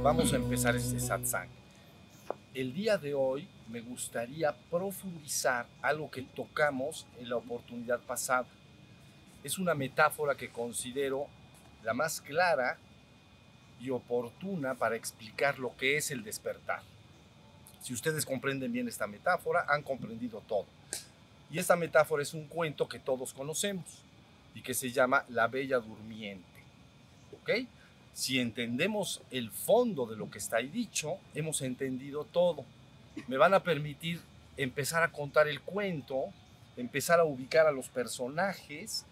Vamos a empezar este satsang. El día de hoy me gustaría profundizar algo que tocamos en la oportunidad pasada. Es una metáfora que considero la más clara y oportuna para explicar lo que es el despertar. Si ustedes comprenden bien esta metáfora, han comprendido todo. Y esta metáfora es un cuento que todos conocemos y que se llama La Bella Durmiente. ¿Ok? Si entendemos el fondo de lo que está ahí dicho, hemos entendido todo. Me van a permitir empezar a contar el cuento, empezar a ubicar a los personajes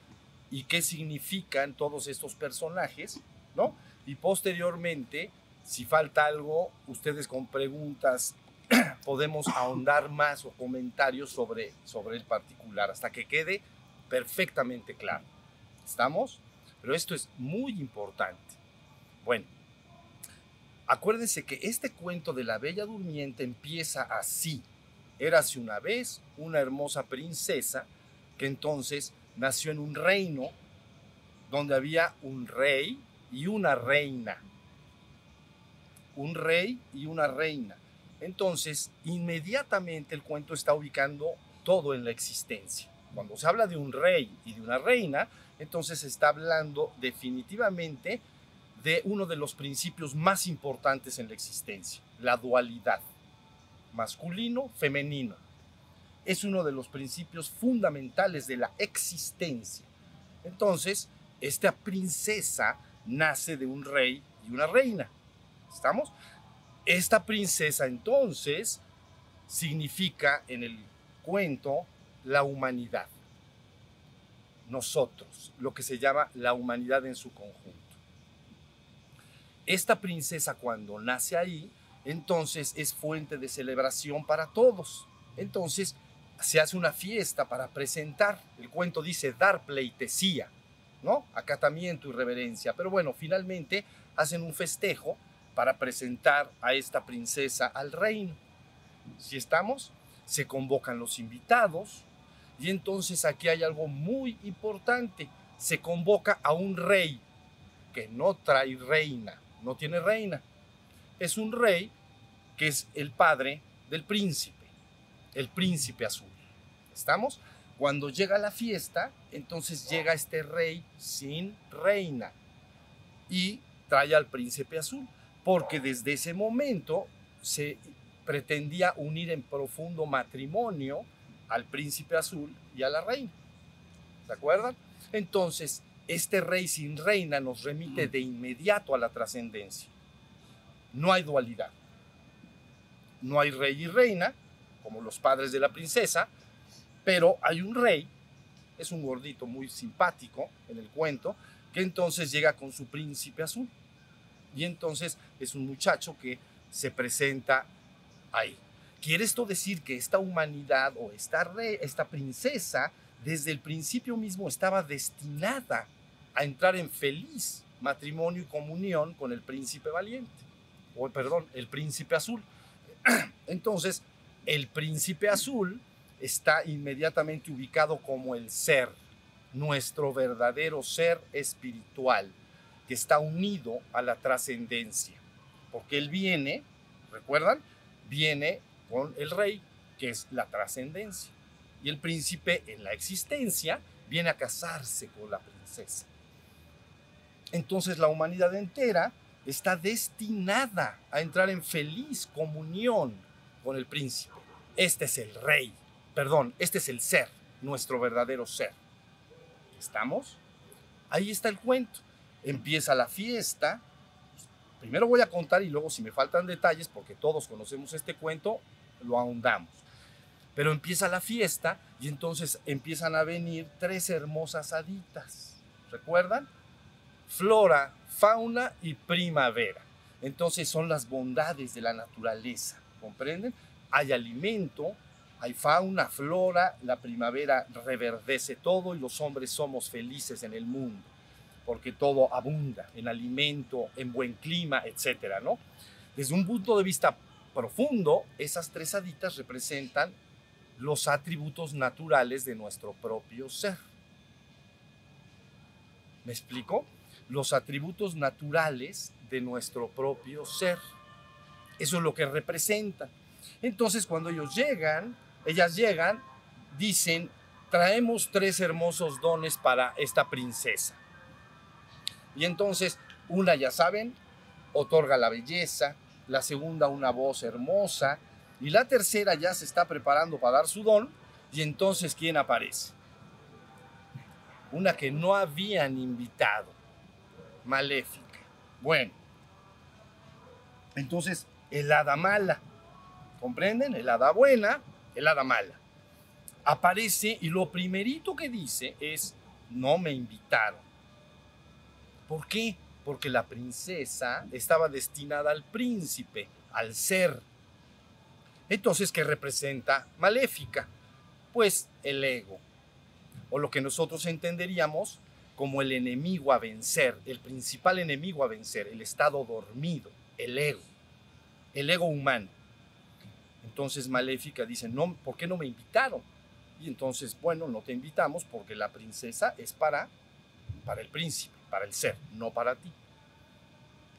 y qué significan todos estos personajes, ¿no? Y posteriormente, si falta algo, ustedes con preguntas podemos ahondar más o comentarios sobre, sobre el particular hasta que quede perfectamente claro. ¿Estamos? Pero esto es muy importante. Bueno, acuérdense que este cuento de la Bella Durmiente empieza así. Érase una vez una hermosa princesa que entonces nació en un reino donde había un rey y una reina. Un rey y una reina. Entonces, inmediatamente el cuento está ubicando todo en la existencia. Cuando se habla de un rey y de una reina, entonces se está hablando definitivamente de uno de los principios más importantes en la existencia, la dualidad, masculino, femenino. Es uno de los principios fundamentales de la existencia. Entonces, esta princesa nace de un rey y una reina. ¿Estamos? Esta princesa entonces significa en el cuento la humanidad. Nosotros, lo que se llama la humanidad en su conjunto. Esta princesa cuando nace ahí, entonces es fuente de celebración para todos. Entonces se hace una fiesta para presentar. El cuento dice dar pleitesía, ¿no? Acatamiento y reverencia. Pero bueno, finalmente hacen un festejo para presentar a esta princesa al reino. Si estamos, se convocan los invitados y entonces aquí hay algo muy importante. Se convoca a un rey que no trae reina, no tiene reina. Es un rey que es el padre del príncipe, el príncipe azul. ¿Estamos? Cuando llega la fiesta, entonces llega este rey sin reina y trae al príncipe azul porque desde ese momento se pretendía unir en profundo matrimonio al príncipe azul y a la reina. ¿Se acuerdan? Entonces, este rey sin reina nos remite de inmediato a la trascendencia. No hay dualidad. No hay rey y reina, como los padres de la princesa, pero hay un rey, es un gordito muy simpático en el cuento, que entonces llega con su príncipe azul. Y entonces es un muchacho que se presenta ahí. ¿Quiere esto decir que esta humanidad o esta, re, esta princesa desde el principio mismo estaba destinada a entrar en feliz matrimonio y comunión con el príncipe valiente? O perdón, el príncipe azul. Entonces, el príncipe azul está inmediatamente ubicado como el ser, nuestro verdadero ser espiritual que está unido a la trascendencia. Porque él viene, ¿recuerdan? Viene con el rey, que es la trascendencia. Y el príncipe en la existencia viene a casarse con la princesa. Entonces la humanidad entera está destinada a entrar en feliz comunión con el príncipe. Este es el rey, perdón, este es el ser, nuestro verdadero ser. ¿Estamos? Ahí está el cuento empieza la fiesta. Primero voy a contar y luego si me faltan detalles, porque todos conocemos este cuento, lo ahondamos. Pero empieza la fiesta y entonces empiezan a venir tres hermosas haditas. ¿Recuerdan? Flora, fauna y primavera. Entonces son las bondades de la naturaleza. ¿Comprenden? Hay alimento, hay fauna, flora, la primavera reverdece todo y los hombres somos felices en el mundo porque todo abunda en alimento, en buen clima, etcétera, ¿no? Desde un punto de vista profundo, esas tres haditas representan los atributos naturales de nuestro propio ser. ¿Me explico? Los atributos naturales de nuestro propio ser. Eso es lo que representan. Entonces, cuando ellos llegan, ellas llegan, dicen, traemos tres hermosos dones para esta princesa. Y entonces, una, ya saben, otorga la belleza, la segunda una voz hermosa, y la tercera ya se está preparando para dar su don, y entonces, ¿quién aparece? Una que no habían invitado, maléfica. Bueno, entonces, el hada mala, ¿comprenden? El hada buena, el hada mala. Aparece y lo primerito que dice es, no me invitaron. ¿Por qué? Porque la princesa estaba destinada al príncipe, al ser. Entonces, ¿qué representa maléfica? Pues el ego, o lo que nosotros entenderíamos como el enemigo a vencer, el principal enemigo a vencer, el estado dormido, el ego, el ego humano. Entonces Maléfica dice, no, ¿por qué no me invitaron? Y entonces, bueno, no te invitamos porque la princesa es para, para el príncipe, para el ser, no para ti.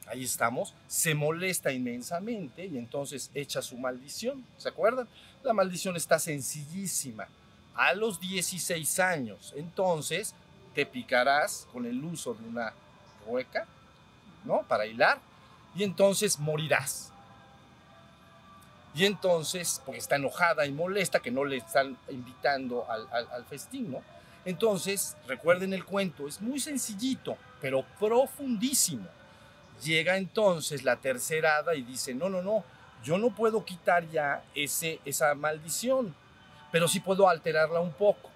Ahí estamos, se molesta inmensamente y entonces echa su maldición. ¿Se acuerdan? La maldición está sencillísima. A los 16 años, entonces te picarás con el uso de una rueca, ¿no? Para hilar, y entonces morirás. Y entonces, porque está enojada y molesta que no le están invitando al, festín, ¿no? Entonces, recuerden el cuento, es muy sencillito, pero profundísimo. Llega entonces la tercera hada y dice, no, no, no, yo no puedo quitar ya ese, esa maldición, pero sí puedo alterarla un poco.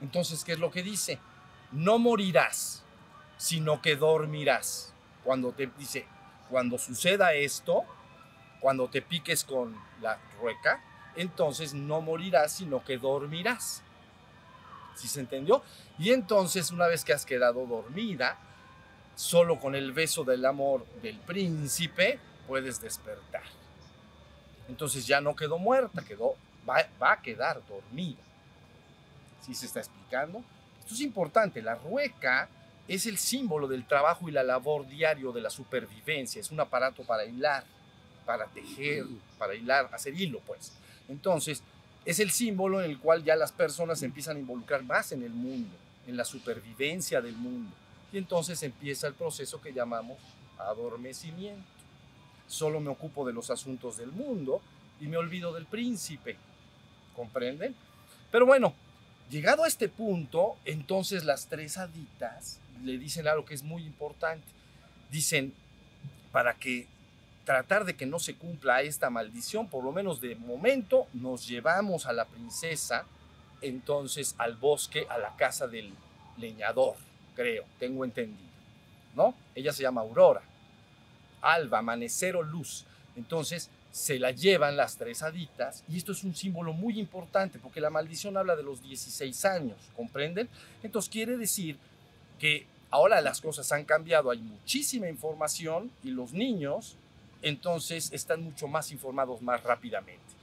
Entonces, ¿qué es lo que dice? No morirás, sino que dormirás. Cuando te dice, cuando suceda esto, cuando te piques con la rueca, entonces no morirás, sino que dormirás. ¿Sí se entendió? Y entonces, una vez que has quedado dormida, solo con el beso del amor del príncipe puedes despertar. Entonces ya no quedó muerta, quedó, va, va a quedar dormida. ¿Sí se está explicando? Esto es importante. La rueca es el símbolo del trabajo y la labor diario de la supervivencia. Es un aparato para hilar para tejer, para hilar, hacer hilo, pues. Entonces, es el símbolo en el cual ya las personas empiezan a involucrar más en el mundo, en la supervivencia del mundo. Y entonces empieza el proceso que llamamos adormecimiento. Solo me ocupo de los asuntos del mundo y me olvido del príncipe. ¿Comprenden? Pero bueno, llegado a este punto, entonces las tres haditas le dicen algo que es muy importante. Dicen, para que tratar de que no se cumpla esta maldición, por lo menos de momento, nos llevamos a la princesa entonces al bosque, a la casa del leñador, creo, tengo entendido, ¿no? Ella se llama Aurora, alba, amanecer o luz. Entonces se la llevan las tres haditas y esto es un símbolo muy importante porque la maldición habla de los 16 años, ¿comprenden? Entonces quiere decir que ahora las cosas han cambiado, hay muchísima información y los niños entonces están mucho más informados más rápidamente.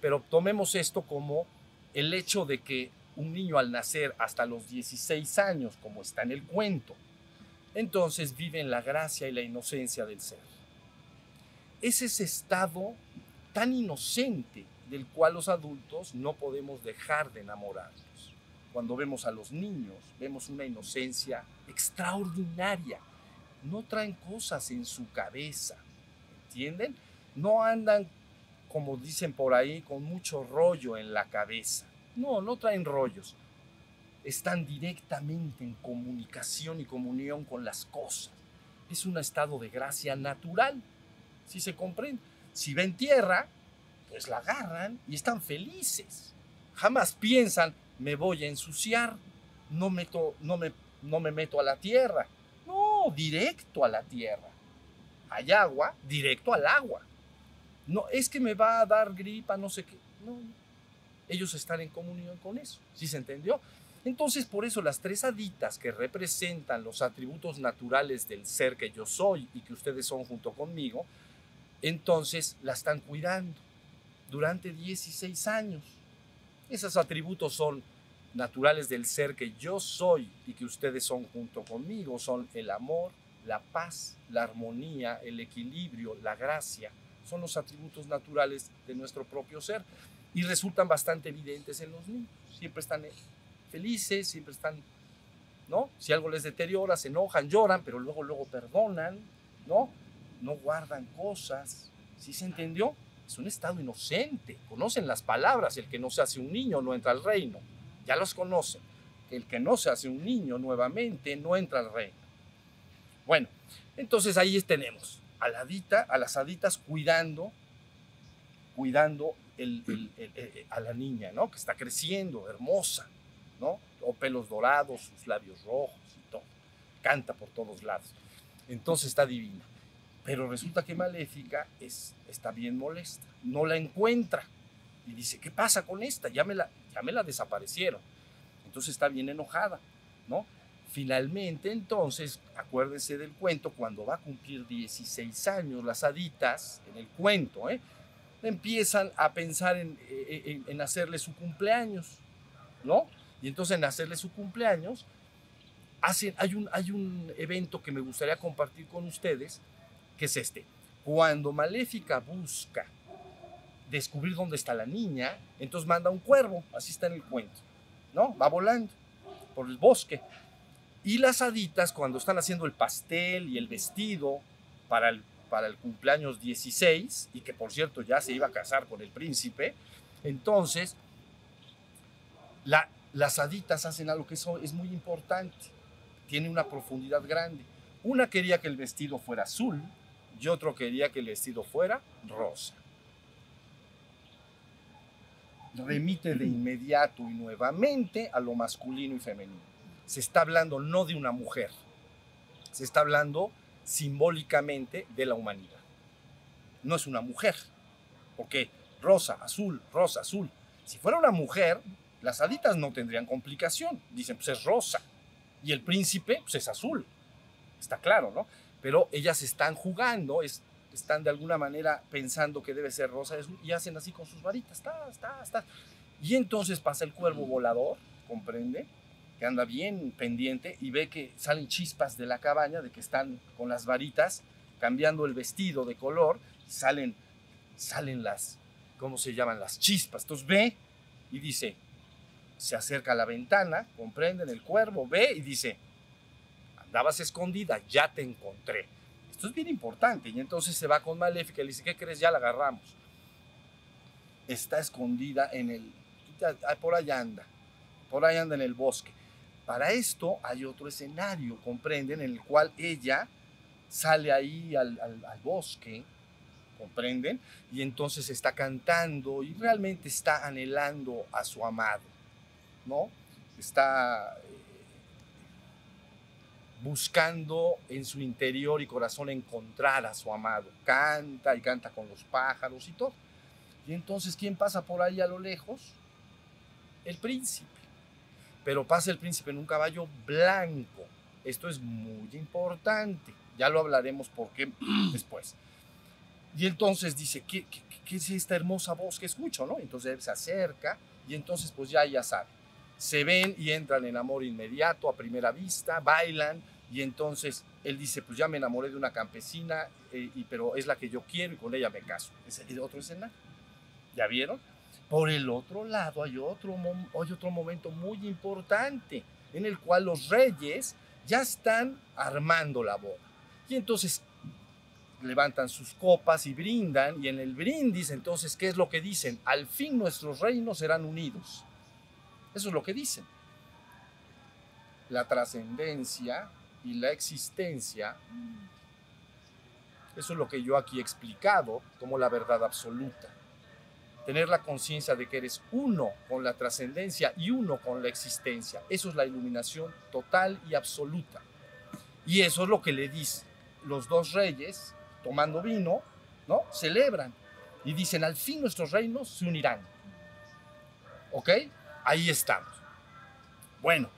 Pero tomemos esto como el hecho de que un niño al nacer hasta los 16 años, como está en el cuento, entonces vive en la gracia y la inocencia del ser. Es ese estado tan inocente del cual los adultos no podemos dejar de enamorarnos. Cuando vemos a los niños, vemos una inocencia extraordinaria. No traen cosas en su cabeza, ¿entienden? No andan, como dicen por ahí, con mucho rollo en la cabeza. No, no traen rollos. Están directamente en comunicación y comunión con las cosas. Es un estado de gracia natural, si se comprende. Si ven tierra, pues la agarran y están felices. Jamás piensan, me voy a ensuciar, no, meto, no, me, no me meto a la tierra. No, directo a la tierra hay agua, directo al agua. No, es que me va a dar gripa, no sé qué. No, ellos están en comunión con eso. ¿Sí se entendió? Entonces, por eso las tres haditas que representan los atributos naturales del ser que yo soy y que ustedes son junto conmigo, entonces la están cuidando durante 16 años. Esos atributos son naturales del ser que yo soy y que ustedes son junto conmigo son el amor, la paz, la armonía, el equilibrio, la gracia. Son los atributos naturales de nuestro propio ser y resultan bastante evidentes en los niños. Siempre están felices, siempre están, ¿no? Si algo les deteriora, se enojan, lloran, pero luego, luego perdonan, ¿no? No guardan cosas. ¿Sí se entendió? Es un estado inocente. Conocen las palabras. El que no se hace un niño no entra al reino. Ya los conocen. El que no se hace un niño nuevamente no entra al reino. Bueno, entonces ahí tenemos a, la a las haditas cuidando, cuidando a la niña, ¿no? Que está creciendo, hermosa, ¿no? O pelos dorados, sus labios rojos y todo. Canta por todos lados. Entonces está divina. Pero resulta que Maléfica es, está bien molesta, no la encuentra. Y dice, ¿qué pasa con esta? Ya me la desaparecieron. Entonces está bien enojada, ¿no? Finalmente, entonces, acuérdense del cuento, cuando va a cumplir 16 años, las haditas, en el cuento, ¿eh? empiezan a pensar en, en, en, hacerle su cumpleaños, ¿no? Y entonces en hacerle su cumpleaños, hacen, hay, un, hay un evento que me gustaría compartir con ustedes, que es este. Cuando Maléfica busca descubrir dónde está la niña, entonces manda un cuervo, así está en el cuento, ¿no? Va volando por el bosque. Y las haditas, cuando están haciendo el pastel y el vestido para el, para el cumpleaños 16, y que por cierto ya se iba a casar con el príncipe, entonces la, las haditas hacen algo que eso es muy importante, tiene una profundidad grande. Una quería que el vestido fuera azul y otro quería que el vestido fuera rosa. Remite de inmediato y nuevamente a lo masculino y femenino. Se está hablando no de una mujer, se está hablando simbólicamente de la humanidad. No es una mujer, porque rosa, azul, rosa, azul. Si fuera una mujer, las haditas no tendrían complicación. Dicen, pues es rosa. Y el príncipe, pues es azul. Está claro, ¿no? pero ellas están jugando, están de alguna manera pensando que debe ser rosa y hacen así con sus varitas, está, está, está. Y entonces pasa el cuervo volador, comprende, que anda bien pendiente y ve que salen chispas de la cabaña, de que están con las varitas cambiando el vestido de color, salen, salen las, ¿cómo se llaman? Las chispas. Entonces ve y dice, se acerca a la ventana, comprenden, el cuervo ve y dice, andabas escondida, ya te encontré. Esto es bien importante. Y entonces se va con Maléfica y le dice, ¿qué crees? Ya la agarramos. Está escondida en el... Por allá anda. Por allá anda en el bosque. Para esto hay otro escenario, comprenden, en el cual ella sale ahí al, bosque, comprenden, y entonces está cantando y realmente está anhelando a su amado, ¿no? Está buscando en su interior y corazón encontrar a su amado. Canta y canta con los pájaros y todo. Y entonces, ¿quién pasa por ahí a lo lejos? El príncipe. Pero pasa el príncipe en un caballo blanco. Esto es muy importante. Ya lo hablaremos por qué después. Y entonces dice, ¿qué, es esta hermosa voz que escucho? ¿no? Entonces se acerca y entonces pues ya ya sabe se ven y entran en amor inmediato a primera vista, bailan y entonces él dice, pues ya me enamoré de una campesina, eh, y, pero es la que yo quiero y con ella me caso. Es el otro escenario. ¿Ya vieron? Por el otro lado hay otro, hay otro momento muy importante en el cual los reyes ya están armando la boda. Y entonces levantan sus copas y brindan, y en el brindis, entonces, ¿qué es lo que dicen? Al fin nuestros reinos serán unidos. Eso es lo que dicen. La trascendencia y la existencia, eso es lo que yo aquí he explicado como la verdad absoluta. Tener la conciencia de que eres uno con la trascendencia y uno con la existencia. Eso es la iluminación total y absoluta. Y eso es lo que le dicen los dos reyes, tomando vino, ¿no? Celebran y dicen, al fin nuestros reinos se unirán. ¿Ok? Ahí estamos. Bueno,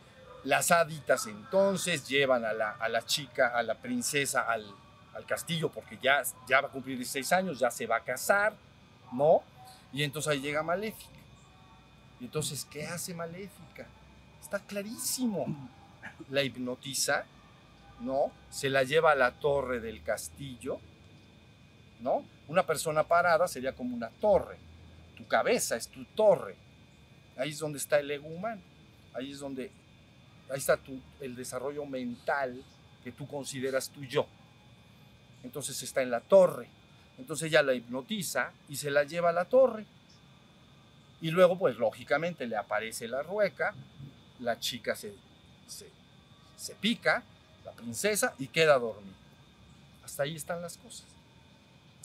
las haditas entonces llevan a la, chica, a la princesa al, castillo porque ya, ya va a cumplir 16 años, ya se va a casar, ¿no? Y entonces ahí llega Maléfica. Y entonces, ¿qué hace Maléfica? está clarísimo. La hipnotiza, ¿no? Se la lleva a la torre del castillo, ¿no? Una persona parada sería como una torre. Tu cabeza es tu torre. Ahí es donde está el ego humano. Ahí es donde, ahí está tu, el desarrollo mental que tú consideras tu yo. Entonces está en la torre. Entonces ella la hipnotiza y se la lleva a la torre. Y luego, pues lógicamente le aparece la rueca, la chica se, se, se pica, la princesa, y queda dormida. Hasta ahí están las cosas.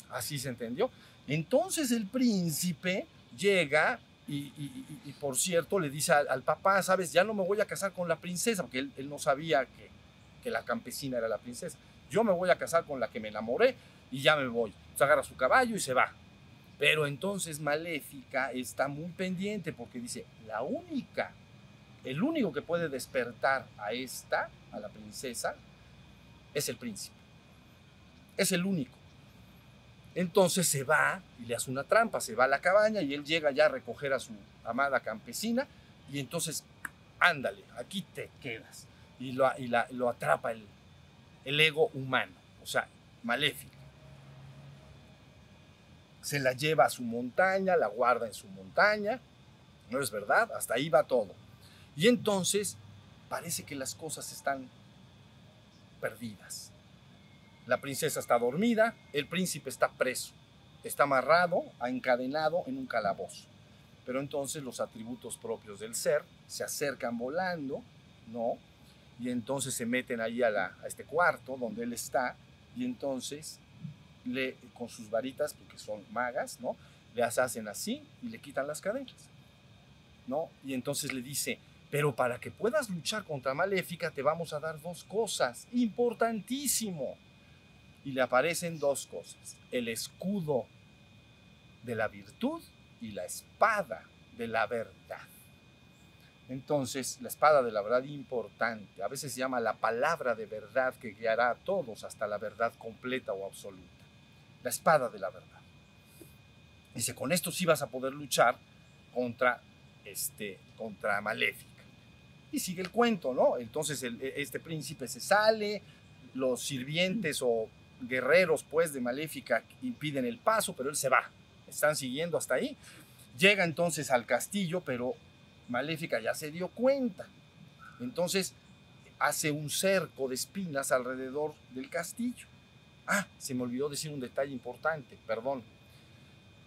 Así se entendió. Entonces el príncipe llega y, por cierto le dice al, al papá, sabes, ya no me voy a casar con la princesa, porque él, él no sabía que, que la campesina era la princesa. Yo me voy a casar con la que me enamoré y ya me voy. Se agarra su caballo y se va. Pero entonces Maléfica está muy pendiente porque dice, la única, el único que puede despertar a esta, a la princesa, es el príncipe. Es el único. Entonces se va y le hace una trampa, se va a la cabaña y él llega ya a recoger a su amada campesina y entonces, ándale, aquí te quedas. Y lo, y la- lo atrapa el, el ego humano, o sea, maléfica. Se la lleva a su montaña, la guarda en su montaña, ¿no es verdad? Hasta ahí va todo. Y entonces parece que las cosas están perdidas. La princesa está dormida, el príncipe está preso, está amarrado, encadenado en un calabozo. Pero entonces los atributos propios del ser se acercan volando, ¿no? Y entonces se meten ahí a, la- a este cuarto donde él está, y entonces le, con sus varitas, porque son magas, ¿no? Le hacen así y le quitan las cadenas, ¿no? Y entonces le dice, pero para que puedas luchar contra Maléfica te vamos a dar dos cosas, importantísimo. Y le aparecen dos cosas, el escudo de la virtud y la espada de la verdad. Entonces, la espada de la verdad importante, a veces se llama la palabra de verdad que guiará a todos hasta la verdad completa o absoluta. La espada de la verdad. Dice, con esto sí vas a poder luchar contra, este, contra Maléfica. Y sigue el cuento, ¿no? Entonces el- este príncipe se sale, los sirvientes o guerreros, pues, de Maléfica impiden el paso, pero él se va. Están siguiendo hasta ahí. Llega entonces al castillo, pero Maléfica ya se dio cuenta. Entonces hace un cerco de espinas alrededor del castillo. Ah, se me olvidó decir un detalle importante, perdón.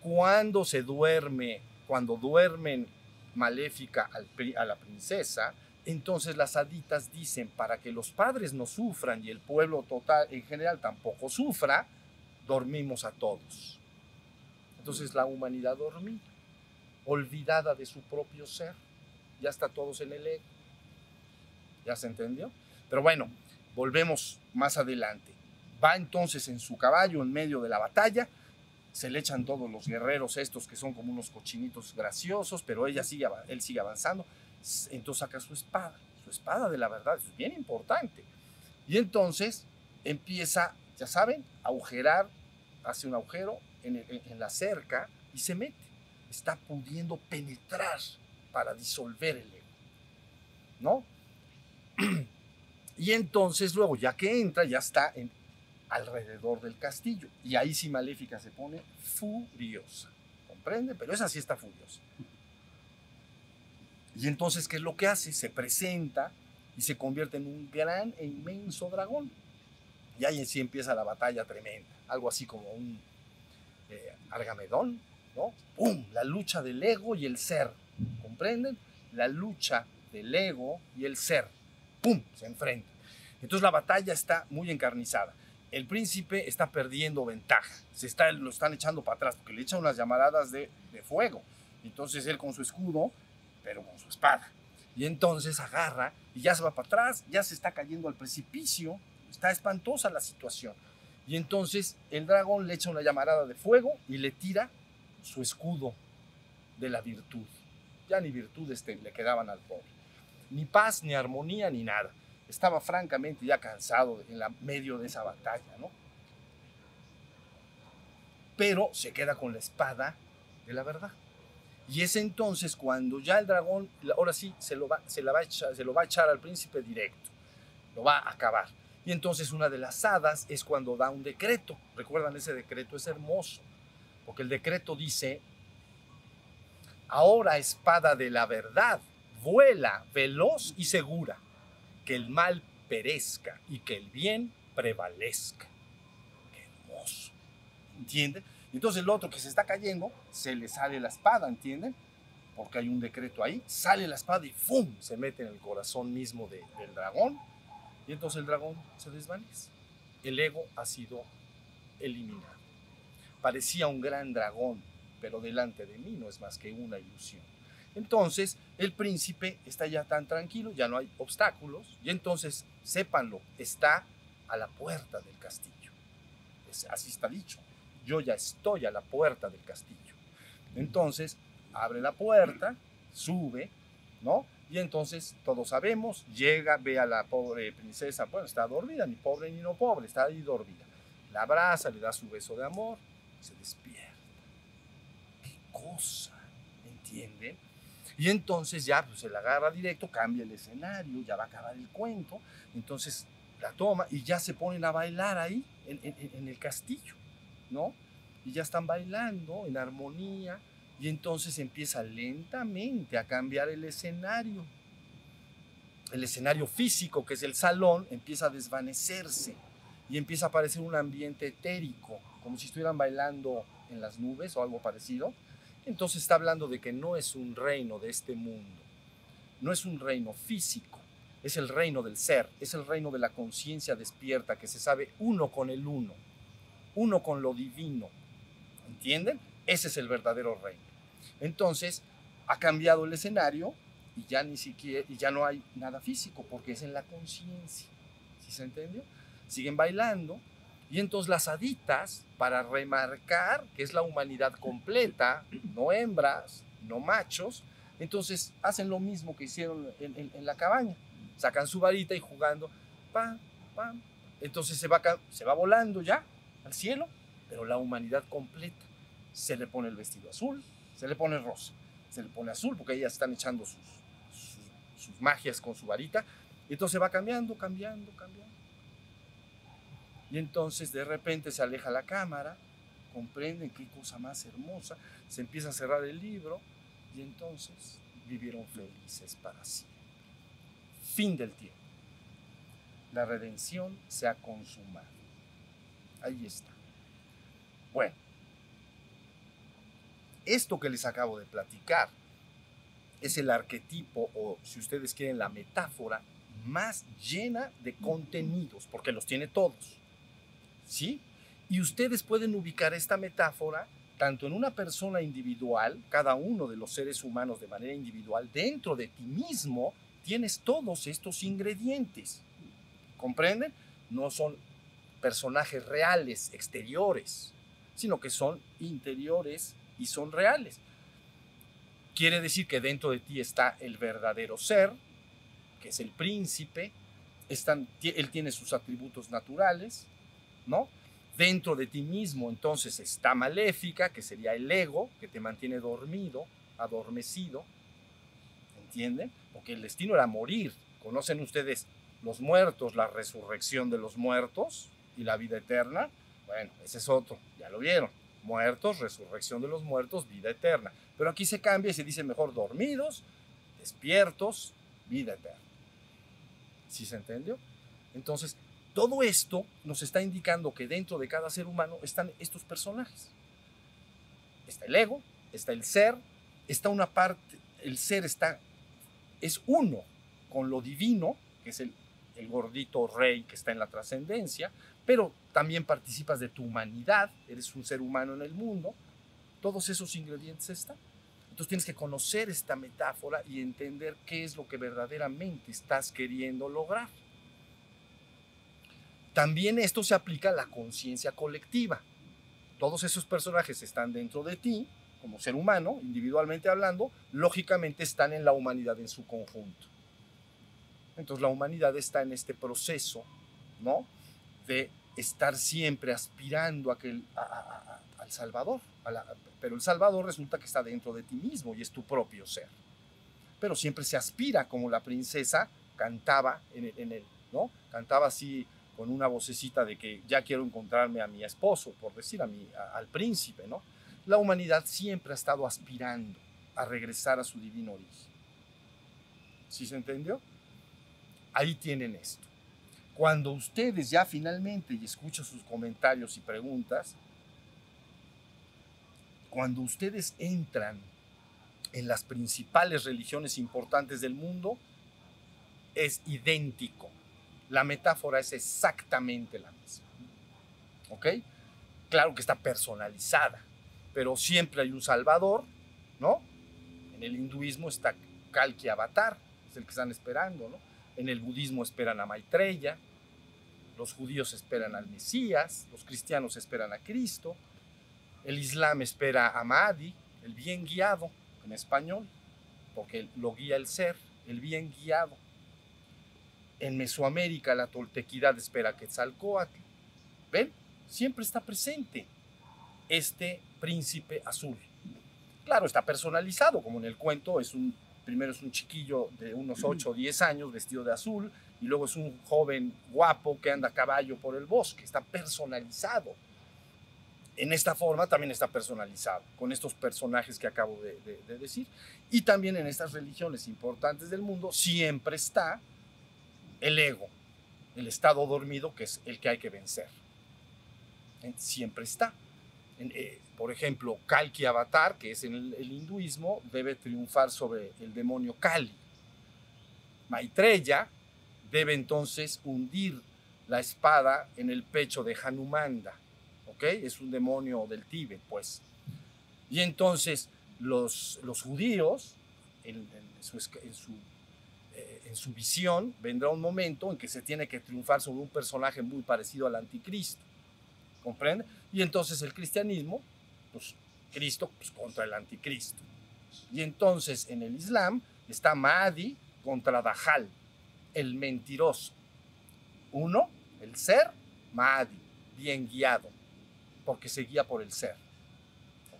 Cuando se duerme, cuando duermen Maléfica al a la princesa, entonces las haditas dicen, para que los padres no sufran y el pueblo total en general tampoco sufra, dormimos a todos. Entonces la humanidad dormida, olvidada de su propio ser, ya está todos en el ego. ¿Ya se entendió? Pero bueno, volvemos más adelante. Va entonces en su caballo en medio de la batalla, se le echan todos los guerreros estos que son como unos cochinitos graciosos, pero ella sigue, él sigue avanzando. Entonces saca su espada, su espada de la verdad, es bien importante. Y entonces empieza, ya saben, a agujerar, hace un agujero en la cerca y se mete. Está pudiendo penetrar para disolver el ego. ¿No? Y entonces luego, ya que entra, ya está en, alrededor del castillo. Y ahí sí Maléfica se pone furiosa. ¿Comprende? Pero esa sí está furiosa. Y entonces, ¿qué es lo que hace? Se presenta y se convierte en un gran e inmenso dragón. Y ahí sí empieza la batalla tremenda. Algo así como un eh, argamedón, ¿no? ¡Pum! La lucha del ego y el ser. ¿Comprenden? La lucha del ego y el ser. ¡Pum! Se enfrentan. Entonces la batalla está muy encarnizada. El príncipe está perdiendo ventaja. Se está, lo están echando para atrás porque le echan unas llamaradas de, fuego. Entonces él con su escudo, pero con su espada. Y entonces agarra y ya se va para atrás, ya se está cayendo al precipicio. Está espantosa la situación. Y entonces el dragón le echa una llamarada de fuego y le tira su escudo de la virtud. Ya ni virtudes le quedaban al pobre. Ni paz, ni armonía, ni nada. Estaba francamente ya cansado en medio de esa batalla, ¿no? Pero se queda con la espada de la verdad. Y es entonces cuando ya el dragón, ahora sí, se lo va, se la va a echar, se lo va a echar al príncipe directo, lo va a acabar. Y entonces una de las hadas es cuando da un decreto. Recuerdan, ese decreto es hermoso, porque el decreto dice, ahora espada de la verdad, vuela veloz y segura, que el mal perezca y que el bien prevalezca. Qué hermoso. ¿Entienden? Entonces el otro que se está cayendo, se le sale la espada, ¿entienden? Porque hay un decreto ahí, sale la espada y ¡fum! se mete en el corazón mismo de- del dragón. Y entonces el dragón se desvanece. El ego ha sido eliminado. Parecía un gran dragón, pero delante de mí no es más que una ilusión. Entonces el príncipe está ya tan tranquilo, ya no hay obstáculos, y entonces, sépanlo, está a la puerta del castillo. Es- así está dicho. Yo ya estoy a la puerta del castillo. Entonces, abre la puerta, sube, ¿no? Y entonces, todos sabemos, llega, ve a la pobre princesa, bueno, está dormida, ni pobre ni no pobre, está ahí dormida. La abraza, le da su beso de amor, se despierta. ¿Qué cosa? ¿Entienden? Y entonces ya pues, se la agarra directo, cambia el escenario, ya va a acabar el cuento. Entonces la toma y ya se ponen a bailar ahí en, en- el castillo, ¿no? Y ya están bailando en armonía y entonces empieza lentamente a cambiar el escenario. El escenario físico, que es el salón, empieza a desvanecerse y empieza a aparecer un ambiente etérico, como si estuvieran bailando en las nubes o algo parecido. Entonces está hablando de que no es un reino de este mundo, no es un reino físico, es el reino del ser, es el reino de la conciencia despierta que se sabe uno con el uno, uno con lo divino. ¿Entienden? Ese es el verdadero reino. Entonces, ha cambiado el escenario y ya ni siquiera y ya no hay nada físico porque es en la conciencia. ¿Sí se entendió? Siguen bailando y entonces las haditas para remarcar que es la humanidad completa, no hembras, no machos, entonces hacen lo mismo que hicieron en, la cabaña. Sacan su varita y jugando, pam, pam. Entonces se va, se va volando ya al cielo, pero la humanidad completa. Se le pone el vestido azul, se le pone rosa, se le pone azul porque ellas están echando sus, sus, sus magias con su varita. Y entonces va cambiando, cambiando, cambiando. Y entonces de repente se aleja la cámara, comprenden qué cosa más hermosa, se empieza a cerrar el libro y entonces vivieron felices para siempre. Fin del tiempo. La redención se ha consumado. Ahí está. Bueno, esto que les acabo de platicar es el arquetipo o, si ustedes quieren, la metáfora más llena de contenidos, porque los tiene todos. ¿Sí? Y ustedes pueden ubicar esta metáfora tanto en una persona individual, cada uno de los seres humanos de manera individual, dentro de ti mismo tienes todos estos ingredientes. ¿Comprenden? No son personajes reales, exteriores, sino que son interiores y son reales. Quiere decir que dentro de ti está el verdadero ser, que es el príncipe, están, él tiene sus atributos naturales, ¿no? Dentro de ti mismo entonces está maléfica, que sería el ego, que te mantiene dormido, adormecido, ¿entienden? Porque el destino era morir. ¿Conocen ustedes los muertos, la resurrección de los muertos y la vida eterna? Bueno, ese es otro, ya lo vieron. Muertos, resurrección de los muertos, vida eterna. Pero aquí se cambia y se dice mejor dormidos, despiertos, vida eterna. ¿Sí se entendió? Entonces, todo esto nos está indicando que dentro de cada ser humano están estos personajes. Está el ego, está el ser, está una parte, el ser está, es uno con lo divino, que es el, el gordito rey que está en la trascendencia, pero también participas de tu humanidad, eres un ser humano en el mundo, todos esos ingredientes están. Entonces tienes que conocer esta metáfora y entender qué es lo que verdaderamente estás queriendo lograr. También esto se aplica a la conciencia colectiva. Todos esos personajes están dentro de ti, como ser humano, individualmente hablando, lógicamente están en la humanidad en su conjunto. Entonces la humanidad está en este proceso, ¿no? De estar siempre aspirando a que al Salvador, pero el Salvador resulta que está dentro de ti mismo y es tu propio ser. Pero siempre se aspira como la princesa cantaba en el, en ¿no? Cantaba así con una vocecita de que ya quiero encontrarme a mi esposo, por decir, a mi, al príncipe, ¿no? La humanidad siempre ha estado aspirando a regresar a su divino origen. ¿Sí se entendió? Ahí tienen esto. Cuando ustedes ya finalmente, y escucho sus comentarios y preguntas, cuando ustedes entran en las principales religiones importantes del mundo, es idéntico. La metáfora es exactamente la misma. ¿Ok? Claro que está personalizada, pero siempre hay un salvador, ¿no? En el hinduismo está Kalki Avatar, es el que están esperando, ¿no? En el budismo esperan a Maitreya, los judíos esperan al Mesías, los cristianos esperan a Cristo, el Islam espera a Mahdi, el bien guiado, en español, porque lo guía el ser, el bien guiado. En Mesoamérica la toltequidad espera a Quetzalcóatl. ¿Ven? Siempre está presente este príncipe azul. Claro, está personalizado, como en el cuento, es un, primero es un chiquillo de unos 8 o 10 años vestido de azul, y luego es un joven guapo que anda a caballo por el bosque, está personalizado. En esta forma también está personalizado, con estos personajes que acabo de, de- de decir. Y también en estas religiones importantes del mundo siempre está el ego, el estado dormido, que es el que hay que vencer. Siempre está. Eh, por ejemplo, Kalki Avatar, que es en el, hinduismo, debe triunfar sobre el demonio Kali. Maitreya debe entonces hundir la espada en el pecho de Hanumanda, ¿ok? Es un demonio del Tíbet, pues. Y entonces los, los judíos, en, su, en su visión, vendrá un momento en que se tiene que triunfar sobre un personaje muy parecido al anticristo, ¿comprende? Y entonces el cristianismo, pues Cristo pues, contra el anticristo. Y entonces en el Islam está Mahdi contra Dajjal, el mentiroso. Uno, el ser, Mahdi, bien guiado, porque se guía por el ser,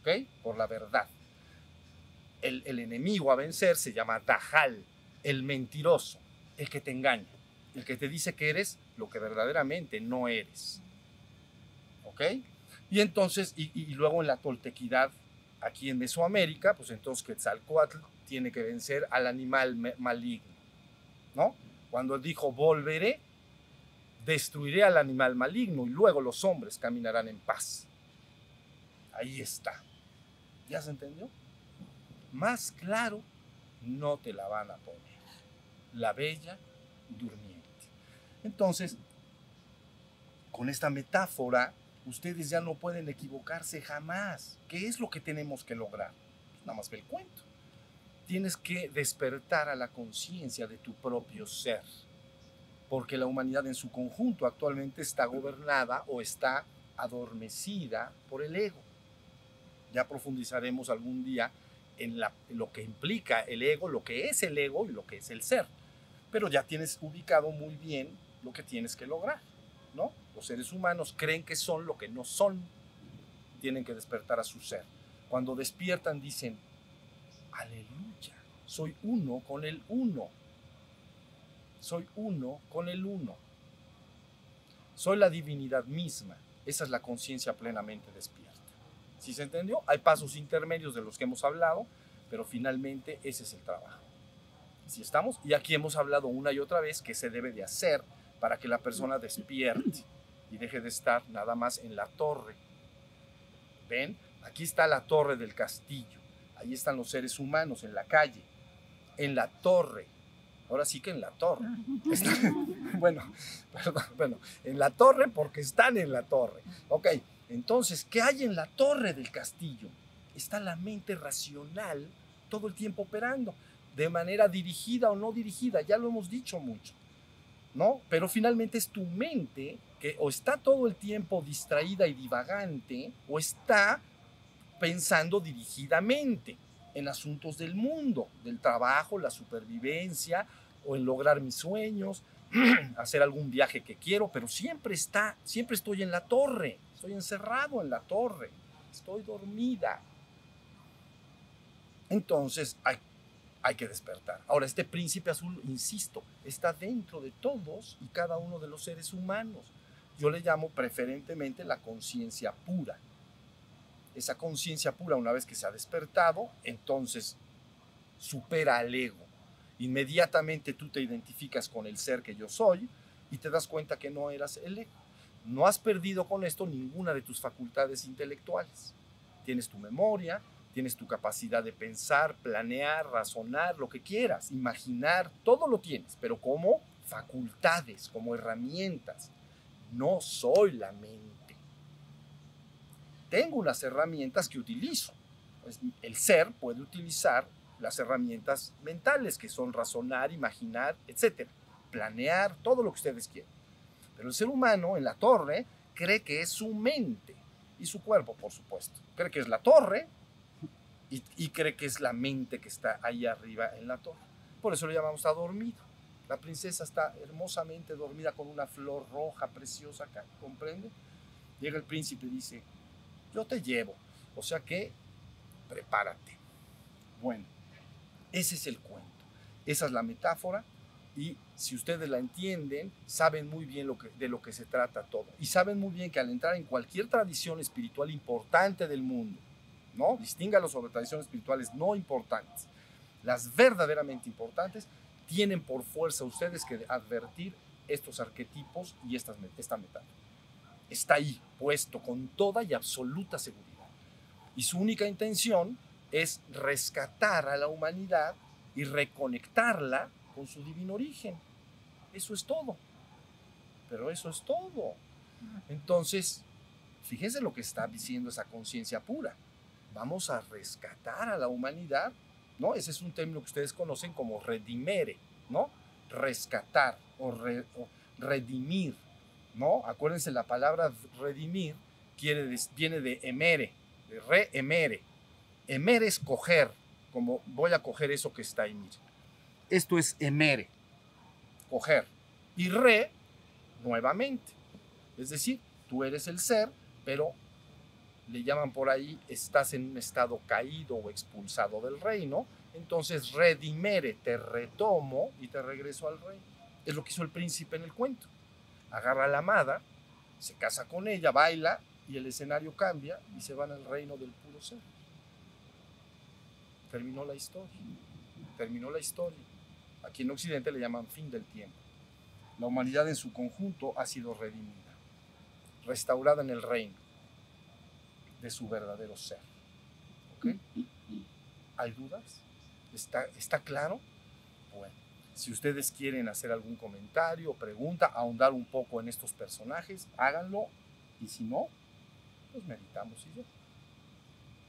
¿ok? Por la verdad. El, el enemigo a vencer se llama Dajjal, el mentiroso, el que te engaña, el que te dice que eres lo que verdaderamente no eres. ¿Ok? Y entonces, y, luego en la toltequidad, aquí en Mesoamérica, pues entonces Quetzalcoatl tiene que vencer al animal maligno, ¿no? Cuando dijo, volveré, destruiré al animal maligno y luego los hombres caminarán en paz. Ahí está. ¿Ya se entendió? Más claro, no te la van a poner. La bella durmiente. Entonces, con esta metáfora, ustedes ya no pueden equivocarse jamás. ¿Qué es lo que tenemos que lograr? Pues nada más ve el cuento. Tienes que despertar a la conciencia de tu propio ser, porque la humanidad en su conjunto actualmente está gobernada o está adormecida por el ego. Ya profundizaremos algún día en, lo que implica el ego, lo que es el ego y lo que es el ser. Pero ya tienes ubicado muy bien lo que tienes que lograr, ¿no? Los seres humanos creen que son lo que no son. Tienen que despertar a su ser. Cuando despiertan dicen, aleluya, soy uno con el uno. Soy uno con el uno. Soy la divinidad misma. Esa es la conciencia plenamente despierta. ¿Sí se entendió? Hay pasos intermedios de los que hemos hablado, pero finalmente ese es el trabajo. ¿Sí estamos? Y aquí hemos hablado una y otra vez que se debe de hacer para que la persona despierte y deje de estar nada más en la torre. ¿Ven? Aquí está la torre del castillo. Ahí están los seres humanos en la calle. En la torre. Ahora sí que en la torre. Está- bueno, perdón, bueno, en la torre porque están en la torre. Ok, entonces, ¿qué hay en la torre del castillo? Está la mente racional todo el tiempo operando, de manera dirigida o no dirigida, ya lo hemos dicho mucho, ¿no? Pero finalmente es tu mente que o está todo el tiempo distraída y divagante, o está pensando dirigidamente en asuntos del mundo, del trabajo, la supervivencia, o en lograr mis sueños, hacer algún viaje que quiero, pero siempre está, siempre estoy en la torre, estoy encerrado en la torre, estoy dormida. Entonces hay, que despertar. Ahora, este príncipe azul, insisto, está dentro de todos y cada uno de los seres humanos. Yo le llamo preferentemente la conciencia pura. Esa conciencia pura, una vez que se ha despertado, entonces supera al ego. Inmediatamente tú te identificas con el ser que yo soy y te das cuenta que no eras el ego. No has perdido con esto ninguna de tus facultades intelectuales. Tienes tu memoria, tienes tu capacidad de pensar, planear, razonar, lo que quieras, imaginar, todo lo tienes, pero como facultades, como herramientas. No soy la mente. Tengo unas herramientas que utilizo. Pues el ser puede utilizar las herramientas mentales, que son razonar, imaginar, etcétera, planear, todo lo que ustedes quieran. Pero el ser humano en la torre cree que es su mente y su cuerpo, por supuesto. Cree que es la torre y, cree que es la mente que está ahí arriba en la torre. Por eso lo llamamos está dormido. La princesa está hermosamente dormida con una flor roja preciosa acá, ¿comprende? Llega el príncipe y dice, yo te llevo. O sea que, prepárate. Bueno, ese es el cuento. Esa es la metáfora y si ustedes la entienden, saben muy bien de lo que se trata todo. Y saben muy bien que al entrar en cualquier tradición espiritual importante del mundo, ¿no? Distíngalos sobre tradiciones espirituales no importantes. Las verdaderamente importantes tienen por fuerza ustedes que advertir estos arquetipos y estas, esta metáfora. Está ahí, puesto con toda y absoluta seguridad. Y su única intención es rescatar a la humanidad y reconectarla con su divino origen. Eso es todo. Pero eso es todo. Entonces, fíjense lo que está diciendo esa conciencia pura. Vamos a rescatar a la humanidad, ¿no? Ese es un término que ustedes conocen como redimere, ¿no? Rescatar o, redimir, ¿no? Acuérdense, la palabra redimir viene de emere, de re-emere, Emer es coger, como voy a coger eso que está ahí, mire. Esto es emere, coger. Y re, nuevamente. Es decir, tú eres el ser, pero le llaman por ahí, estás en un estado caído o expulsado del reino. Entonces, redimere, te retomo y te regreso al reino. Es lo que hizo el príncipe en el cuento. Agarra a la amada, se casa con ella, baila y el escenario cambia y se van al reino del puro ser terminó la historia. Terminó la historia. Aquí en Occidente le llaman fin del tiempo. La humanidad en su conjunto ha sido redimida, restaurada en el reino de su verdadero ser. ¿Ok? ¿Hay dudas? ¿Está, ¿Está claro? Bueno, si ustedes quieren hacer algún comentario pregunta, ahondar un poco en estos personajes, háganlo. Y si no, pues meditamos y ya.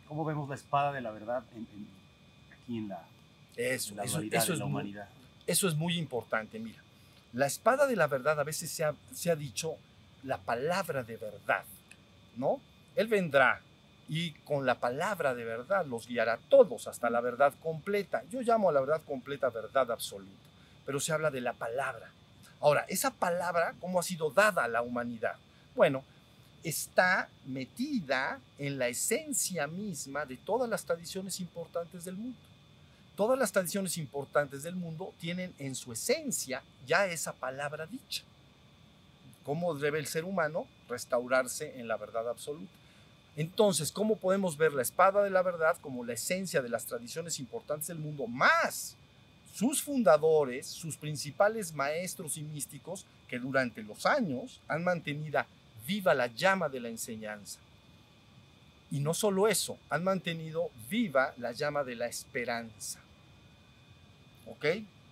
¿Cómo vemos la espada de la verdad en, en en la, eso, la eso, eso eso de es la muy, humanidad. Eso es muy importante, mira. La espada de la verdad a veces se ha, se ha dicho la palabra de verdad, ¿no? Él vendrá y con la palabra de verdad los guiará a todos hasta la verdad completa. Yo llamo a la verdad completa verdad absoluta, pero se habla de la palabra. Ahora, esa palabra, ¿cómo ha sido dada a la humanidad? Bueno, está metida en la esencia misma de todas las tradiciones importantes del mundo. Todas las tradiciones importantes del mundo tienen en su esencia ya esa palabra dicha. ¿Cómo debe el ser humano restaurarse en la verdad absoluta? Entonces, ¿cómo podemos ver la espada de la verdad como la esencia de las tradiciones importantes del mundo? Más sus fundadores, sus principales maestros y místicos que durante los años han mantenido viva la llama de la enseñanza. Y no solo eso, han mantenido viva la llama de la esperanza. ¿Ok?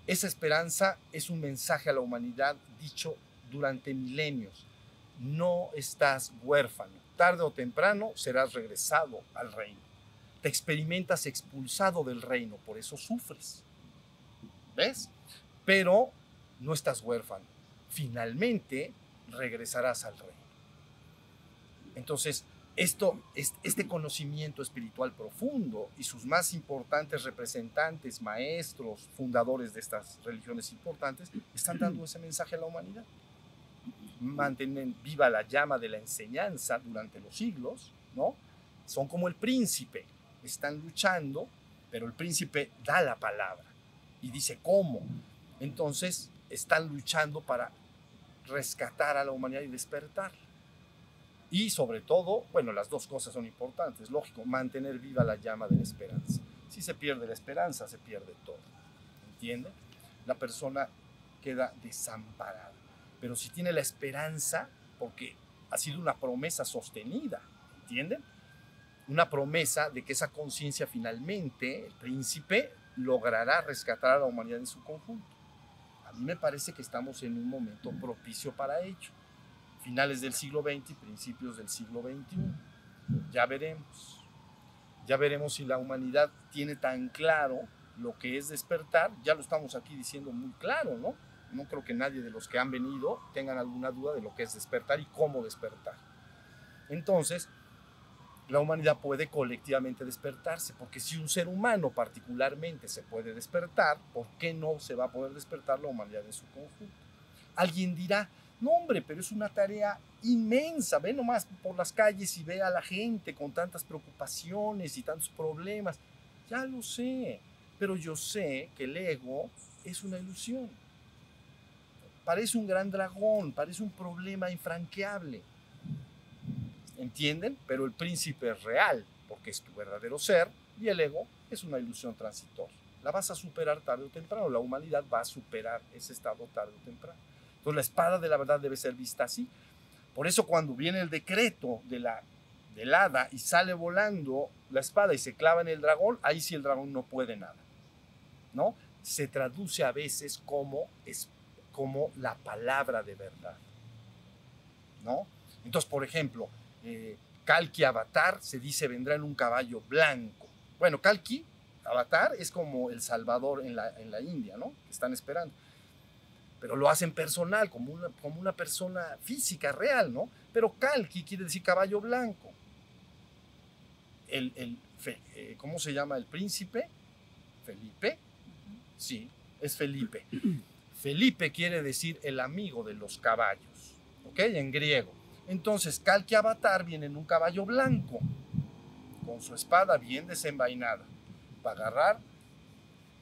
Esa esperanza es un mensaje a la humanidad dicho durante milenios. No estás huérfano. Tarde o temprano serás regresado al reino. Te experimentas expulsado del reino, por eso sufres. ¿Ves? Pero no estás huérfano. Finalmente regresarás al reino. Entonces, esto, es- este conocimiento espiritual profundo y sus más importantes representantes, maestros, fundadores de estas religiones importantes, están dando ese mensaje a la humanidad. Mantienen viva la llama de la enseñanza durante los siglos, ¿no? Son como el príncipe, están luchando, pero el príncipe da la palabra y dice cómo. Entonces, están luchando para rescatar a la humanidad y despertarla. Y sobre todo, bueno, las dos cosas son importantes, lógico, mantener viva la llama de la esperanza. Si se pierde la esperanza, se pierde todo. ¿Entiende? La persona queda desamparada. Pero si tiene la esperanza, porque ha sido una promesa sostenida, ¿entienden? Una promesa de que esa conciencia finalmente, el príncipe, logrará rescatar a la humanidad en su conjunto. A mí me parece que estamos en un momento propicio para ello finales del siglo XX y principios del siglo XXI. Ya veremos. Ya veremos si la humanidad tiene tan claro lo que es despertar. Ya lo estamos aquí diciendo muy claro, ¿no? No creo que nadie de los que han venido tengan alguna duda de lo que es despertar y cómo despertar. Entonces, la humanidad puede colectivamente despertarse, porque si un ser humano particularmente se puede despertar, ¿por qué no se va a poder despertar la humanidad en su conjunto? Alguien dirá, no, hombre, pero es una tarea inmensa. Ve nomás por las calles y ve a la gente con tantas preocupaciones y tantos problemas. Ya lo sé, pero yo sé que el ego es una ilusión. Parece un gran dragón, parece un problema infranqueable. ¿Entienden? Pero el príncipe es real, porque es tu verdadero ser, y el ego es una ilusión transitoria. La vas a superar tarde o temprano, la humanidad va a superar ese estado tarde o temprano. Entonces la espada de la verdad debe ser vista así. Por eso cuando viene el decreto de la, del hada y sale volando la espada y se clava en el dragón, ahí sí el dragón no puede nada. ¿No? Se traduce a veces como, es, como la palabra de verdad. ¿No? Entonces, por ejemplo, eh, Kalki Avatar se dice vendrá en un caballo blanco. Bueno, Kalki Avatar es como el Salvador en la, en la India, ¿no? Están esperando pero lo hacen personal, como una, como una persona física, real, ¿no? Pero Kalki quiere decir caballo blanco. El, el, eh, ¿Cómo se llama el príncipe? Felipe. Sí, es Felipe. Felipe quiere decir el amigo de los caballos, ¿ok? En griego. Entonces, Kalki Avatar viene en un caballo blanco, con su espada bien desenvainada, para agarrar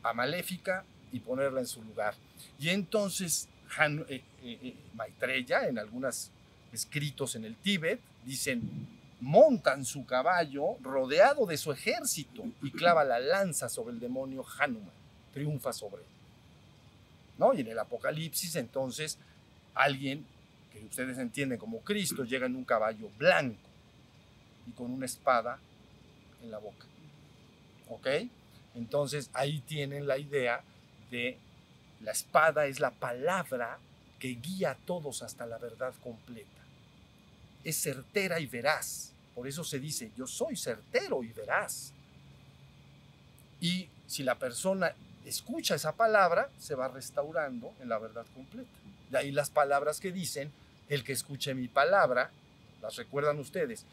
a Maléfica y ponerla en su lugar. Y entonces Han, eh, eh, Maitreya, en algunos escritos en el Tíbet, dicen, montan su caballo rodeado de su ejército y clava la lanza sobre el demonio Hanuman, triunfa sobre él. ¿No? Y en el Apocalipsis, entonces, alguien que ustedes entienden como Cristo llega en un caballo blanco y con una espada en la boca. ¿Ok? Entonces ahí tienen la idea de la espada es la palabra que guía a todos hasta la verdad completa. Es certera y veraz. Por eso se dice, yo soy certero y veraz. Y si la persona escucha esa palabra, se va restaurando en la verdad completa. De ahí las palabras que dicen, el que escuche mi palabra, las recuerdan ustedes,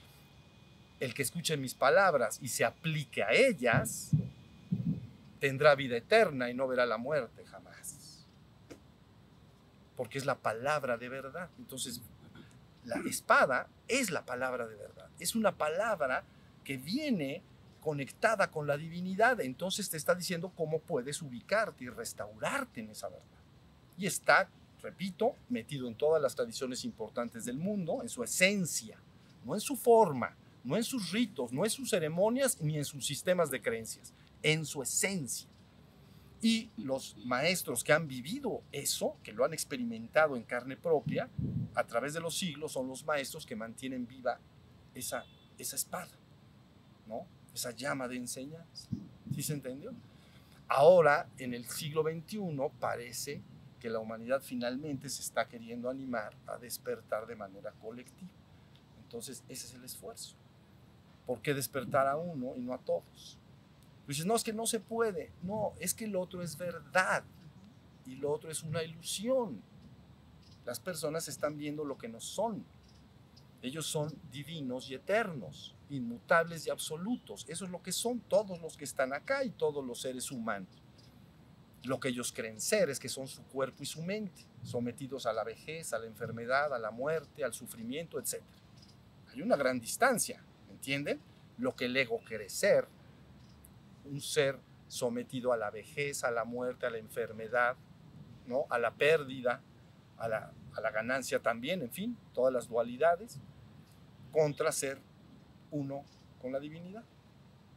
el que escuche mis palabras y se aplique a ellas, tendrá vida eterna y no verá la muerte jamás. Porque es la palabra de verdad. Entonces, la espada es la palabra de verdad. Es una palabra que viene conectada con la divinidad. Entonces te está diciendo cómo puedes ubicarte y restaurarte en esa verdad. Y está, repito, metido en todas las tradiciones importantes del mundo, en su esencia, no en su forma, no en sus ritos, no en sus ceremonias, ni en sus sistemas de creencias en su esencia. Y los maestros que han vivido eso, que lo han experimentado en carne propia, a través de los siglos, son los maestros que mantienen viva esa, esa espada, ¿no? Esa llama de enseñanza. ¿Sí se entendió? Ahora, en el siglo XXI, parece que la humanidad finalmente se está queriendo animar a despertar de manera colectiva. Entonces, ese es el esfuerzo. ¿Por qué despertar a uno y no a todos? Dices, no, es que no se puede. No, es que el otro es verdad y lo otro es una ilusión. Las personas están viendo lo que no son. Ellos son divinos y eternos, inmutables y absolutos. Eso es lo que son todos los que están acá y todos los seres humanos. Lo que ellos creen ser es que son su cuerpo y su mente, sometidos a la vejez, a la enfermedad, a la muerte, al sufrimiento, etc. Hay una gran distancia, ¿entienden? Lo que el ego cree ser, un ser sometido a la vejez, a la muerte, a la enfermedad, ¿no? a la pérdida, a la, a la ganancia también, en fin, todas las dualidades, contra ser uno con la divinidad.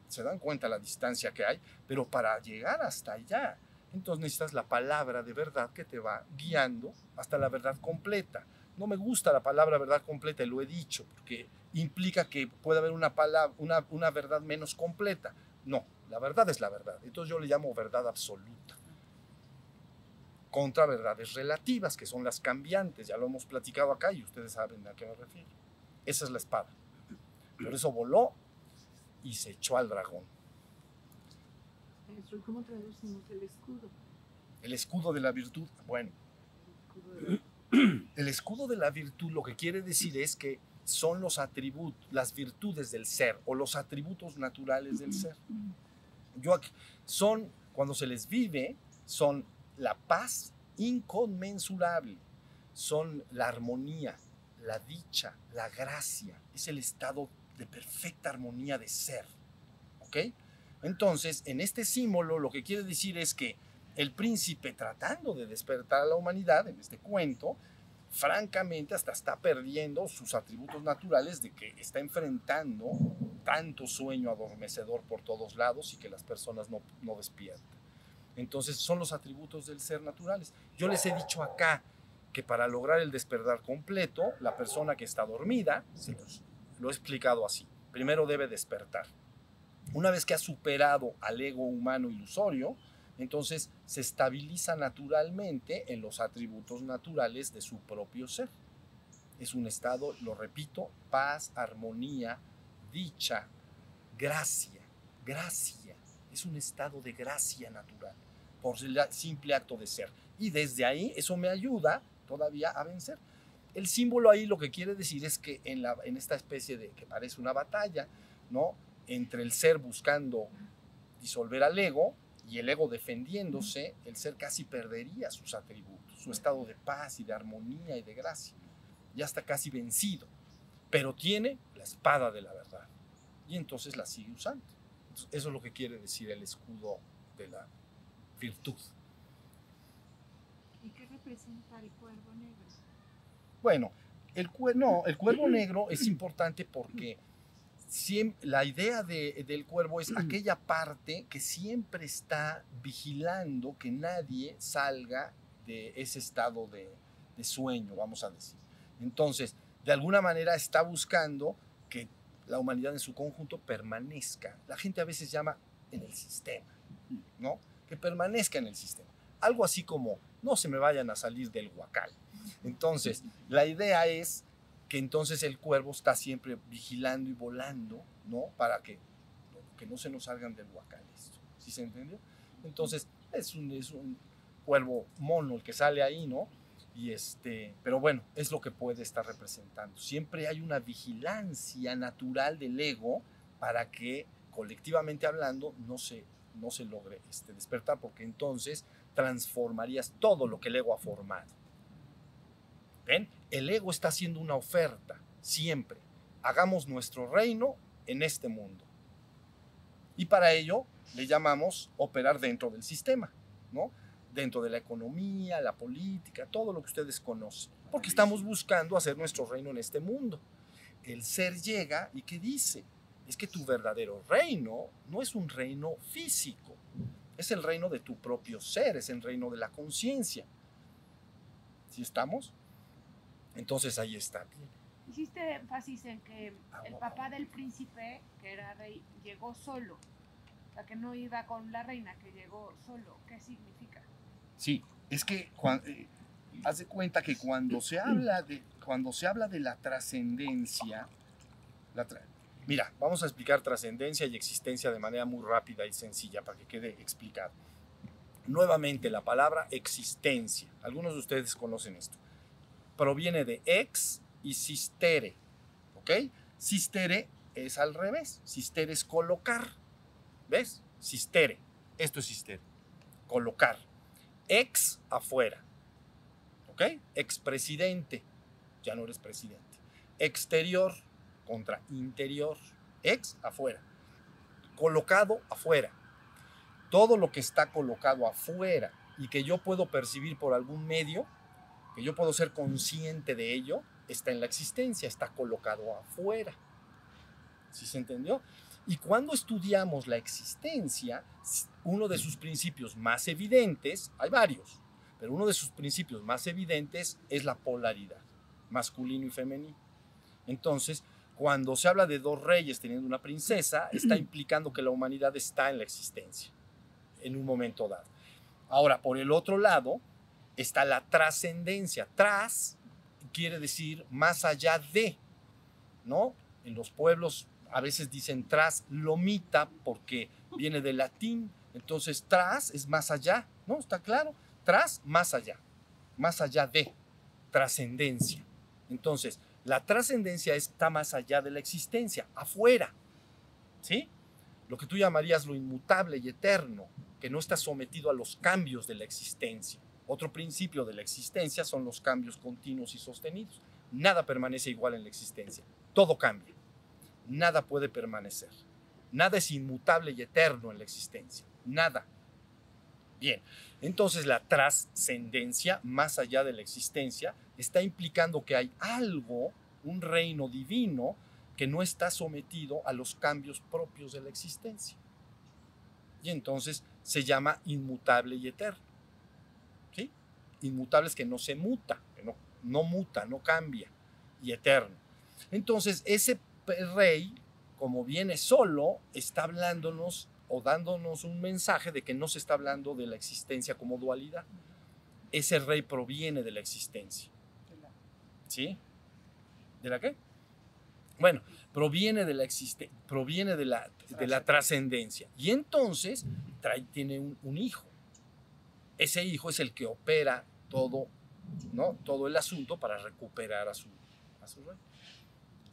Se dan cuenta la distancia que hay, pero para llegar hasta allá, entonces necesitas la palabra de verdad que te va guiando hasta la verdad completa. No me gusta la palabra verdad completa, lo he dicho, porque implica que puede haber una, palabra, una, una verdad menos completa. No, la verdad es la verdad. Entonces yo le llamo verdad absoluta. Contra verdades relativas, que son las cambiantes. Ya lo hemos platicado acá y ustedes saben a qué me refiero. Esa es la espada. Por eso voló y se echó al dragón. Maestro, ¿y cómo traducimos el escudo? El escudo de la virtud. Bueno, El escudo de- el escudo de la virtud lo que quiere decir es que son los atributos, las virtudes del ser o los atributos naturales del ser. Son, cuando se les vive, son la paz inconmensurable, son la armonía, la dicha, la gracia, es el estado de perfecta armonía de ser. ¿Ok? Entonces, en este símbolo lo que quiere decir es que el príncipe tratando de despertar a la humanidad en este cuento, francamente hasta está perdiendo sus atributos naturales de que está enfrentando tanto sueño adormecedor por todos lados y que las personas no, no despiertan. Entonces son los atributos del ser naturales. Yo les he dicho acá que para lograr el despertar completo, la persona que está dormida, los- lo he explicado así, primero debe despertar. Una vez que ha superado al ego humano ilusorio, entonces se estabiliza naturalmente en los atributos naturales de su propio ser. Es un estado, lo repito, paz, armonía, dicha, gracia, gracia. Es un estado de gracia natural por el simple acto de ser. Y desde ahí eso me ayuda todavía a vencer. El símbolo ahí lo que quiere decir es que en, la, en esta especie de que parece una batalla, ¿no? Entre el ser buscando disolver al ego y el ego defendiéndose, el ser casi perdería sus atributos, su estado de paz y de armonía y de gracia. Ya está casi vencido, pero tiene la espada de la verdad y entonces la sigue usando. Entonces, eso es lo que quiere decir el escudo de la virtud. ¿Y qué representa el cuervo negro? Bueno, el, no, el cuervo negro es importante porque siem- la idea de- del cuervo es aquella parte que siempre está vigilando que nadie salga de ese estado de, de sueño, vamos a decir. Entonces, de alguna manera está buscando que la humanidad en su conjunto permanezca. La gente a veces llama en el sistema, ¿no? Que permanezca en el sistema. Algo así como, no se me vayan a salir del huacal. Entonces, la idea es que entonces el cuervo está siempre vigilando y volando, ¿no? Para que, que no se nos salgan del huacal esto. ¿Sí se entendió? Entonces, es un, es un cuervo mono el que sale ahí, ¿no? Y este, pero bueno, es lo que puede estar representando. Siempre hay una vigilancia natural del ego para que colectivamente hablando no se, no se logre este, despertar, porque entonces transformarías todo lo que el ego ha formado. ¿Ven? El ego está haciendo una oferta, siempre. Hagamos nuestro reino en este mundo. Y para ello le llamamos operar dentro del sistema, ¿no? Dentro de la economía, la política, todo lo que ustedes conocen. Porque estamos buscando hacer nuestro reino en este mundo. El ser llega y ¿qué dice? Es que tu verdadero reino no es un reino físico, es el reino de tu propio ser, es el reino de la conciencia. ¿Sí estamos? Entonces ahí está. Hiciste énfasis en que Ah, el papá del príncipe, que era rey, llegó solo. O sea, que no iba con la reina, que llegó solo. ¿Qué significa? Sí, es que eh, haz de cuenta que cuando se habla de, cuando se habla de la trascendencia, mira, vamos a explicar trascendencia y existencia de manera muy rápida y sencilla para que quede explicado. Nuevamente, la palabra existencia, algunos de ustedes conocen esto, proviene de ex y sistere. ¿Ok? Sistere es al revés. Sistere es colocar. ¿Ves? Sistere. Esto es sistere. Colocar. Ex afuera. ¿Ok? Expresidente. Ya no eres presidente. Exterior contra interior. Ex afuera. Colocado afuera. Todo lo que está colocado afuera y que yo puedo percibir por algún medio, que yo puedo ser consciente de ello, está en la existencia, está colocado afuera. ¿Sí se entendió? Y cuando estudiamos la existencia, uno de sus principios más evidentes, hay varios, pero uno de sus principios más evidentes es la polaridad, masculino y femenino. Entonces, cuando se habla de dos reyes teniendo una princesa, está implicando que la humanidad está en la existencia, en un momento dado. Ahora, por el otro lado, está la trascendencia. Tras quiere decir más allá de, ¿no? En los pueblos a veces dicen tras lomita porque viene del latín, entonces tras es más allá, ¿no? ¿Está claro? Tras, más allá, más allá de, trascendencia. Entonces, la trascendencia está más allá de la existencia, afuera, ¿sí? Lo que tú llamarías lo inmutable y eterno, que no está sometido a los cambios de la existencia. Otro principio de la existencia son los cambios continuos y sostenidos. Nada permanece igual en la existencia, todo cambia. Nada puede permanecer. Nada es inmutable y eterno en la existencia. Nada. Bien, entonces la trascendencia, más allá de la existencia, está implicando que hay algo, un reino divino, que no está sometido a los cambios propios de la existencia. Y entonces se llama inmutable y eterno. ¿Sí? Inmutable es que no se muta, no, no muta, no cambia, y eterno. Entonces, ese rey, como viene solo, está hablándonos o dándonos un mensaje de que no se está hablando de la existencia como dualidad. Ese rey proviene de la existencia. ¿Sí? ¿De la qué? Bueno, proviene de la existencia, proviene de la, de la trascendencia. Y entonces trae, tiene un, hijo. Ese hijo es el que opera todo, ¿no? Todo el asunto para recuperar a su, a su rey.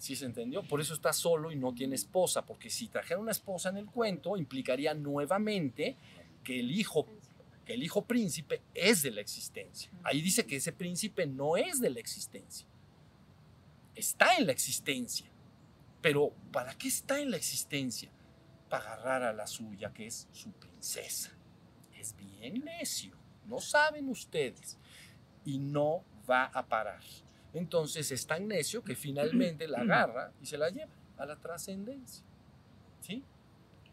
¿Sí se entendió? Por eso está solo y no tiene esposa, porque si trajera una esposa en el cuento, implicaría nuevamente que el hijo, que el hijo príncipe es de la existencia. Ahí dice que ese príncipe no es de la existencia. Está en la existencia. Pero ¿para qué está en la existencia? Para agarrar a la suya, que es su princesa. Es bien necio. No saben ustedes. Y no va a parar. Entonces es tan necio que finalmente la agarra y se la lleva a la trascendencia. ¿Sí?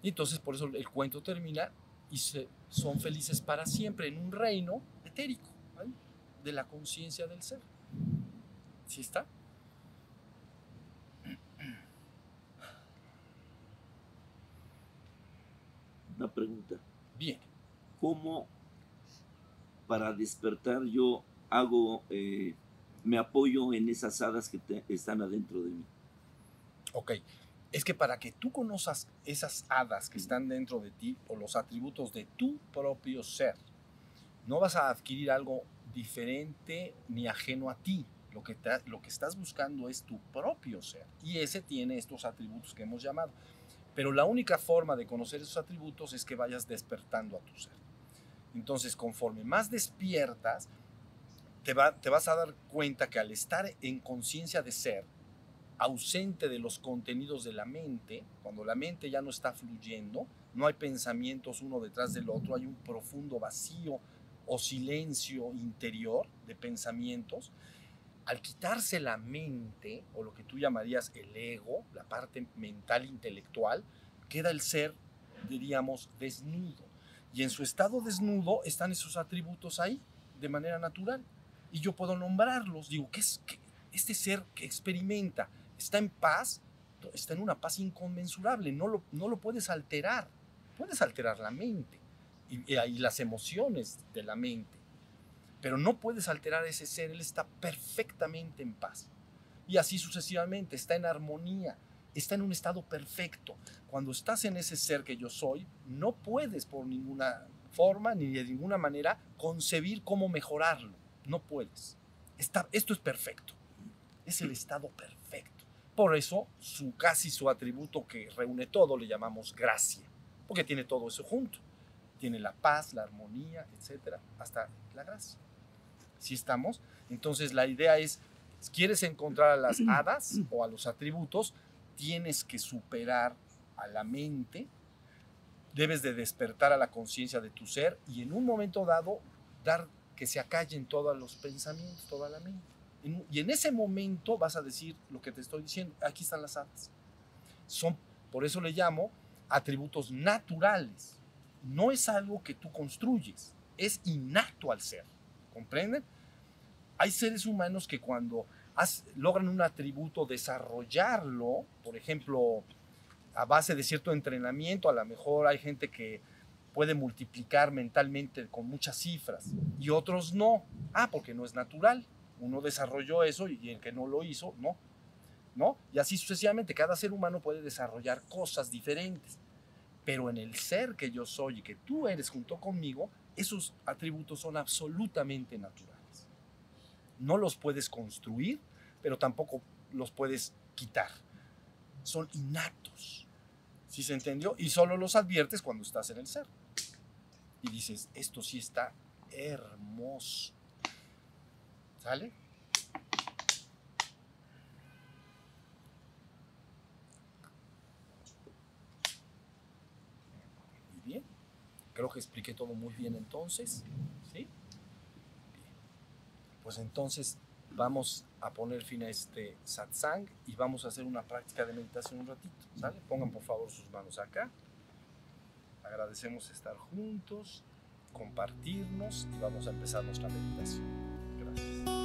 Y entonces por eso el cuento termina y se, son felices para siempre en un reino etérico, ¿vale? de la conciencia del ser. ¿Sí está? Una pregunta. Bien. ¿Cómo para despertar yo hago... Eh, me apoyo en esas hadas que te, están adentro de mí. Ok, es que para que tú conozcas esas hadas que están dentro de ti o los atributos de tu propio ser, no vas a adquirir algo diferente ni ajeno a ti. Lo que, te, lo que estás buscando es tu propio ser y ese tiene estos atributos que hemos llamado. Pero la única forma de conocer esos atributos es que vayas despertando a tu ser. Entonces, conforme más despiertas, te, va, te vas a dar cuenta que al estar en conciencia de ser, ausente de los contenidos de la mente, cuando la mente ya no está fluyendo, no hay pensamientos uno detrás del otro, hay un profundo vacío o silencio interior de pensamientos, al quitarse la mente, o lo que tú llamarías el ego, la parte mental intelectual, queda el ser, diríamos, desnudo. Y en su estado desnudo están esos atributos ahí, de manera natural y yo puedo nombrarlos. Digo, ¿qué es qué? este ser que experimenta? Está en paz, está en una paz inconmensurable, no lo, no lo puedes alterar. Puedes alterar la mente y, y las emociones de la mente, pero no puedes alterar ese ser, él está perfectamente en paz. Y así sucesivamente, está en armonía, está en un estado perfecto. Cuando estás en ese ser que yo soy, no puedes por ninguna forma ni de ninguna manera concebir cómo mejorarlo no puedes. Está, esto es perfecto. Es el estado perfecto. por eso su casi su atributo que reúne todo le llamamos gracia, porque tiene todo eso junto. Tiene la paz, la armonía, etcétera, hasta la gracia. ¿Sí estamos? Entonces la idea es, ¿quieres encontrar a las hadas o a los atributos? Tienes que superar a la mente, debes de despertar a la conciencia de tu ser y en un momento dado dar que se acallen todos los pensamientos, toda la mente. En- y en ese momento vas a decir lo que te estoy diciendo. Aquí están las hadas. Son, por eso le llamo atributos naturales. No es algo que tú construyes, es innato al ser. ¿Comprenden? Hay seres humanos que cuando logran un atributo, desarrollarlo, por ejemplo, a base de cierto entrenamiento, a lo mejor hay gente que puede multiplicar mentalmente con muchas cifras y otros no. Ah, porque no es natural. Uno desarrolló eso y el que no lo hizo, no. ¿No? Y así sucesivamente, cada ser humano puede desarrollar cosas diferentes. Pero en el ser que yo soy y que tú eres junto conmigo, esos atributos son absolutamente naturales. No los puedes construir, pero tampoco los puedes quitar. Son innatos. ¿Sí se entendió? Y solo los adviertes cuando estás en el ser. Y dices, esto sí está hermoso. ¿Sale? Muy bien. Creo que expliqué todo muy bien entonces. ¿Sí? Bien. Pues entonces vamos a poner fin a este satsang y vamos a hacer una práctica de meditación un ratito. ¿Sale? Pongan por favor sus manos acá. Agradecemos estar juntos, compartirnos y vamos a empezar nuestra meditación. Gracias.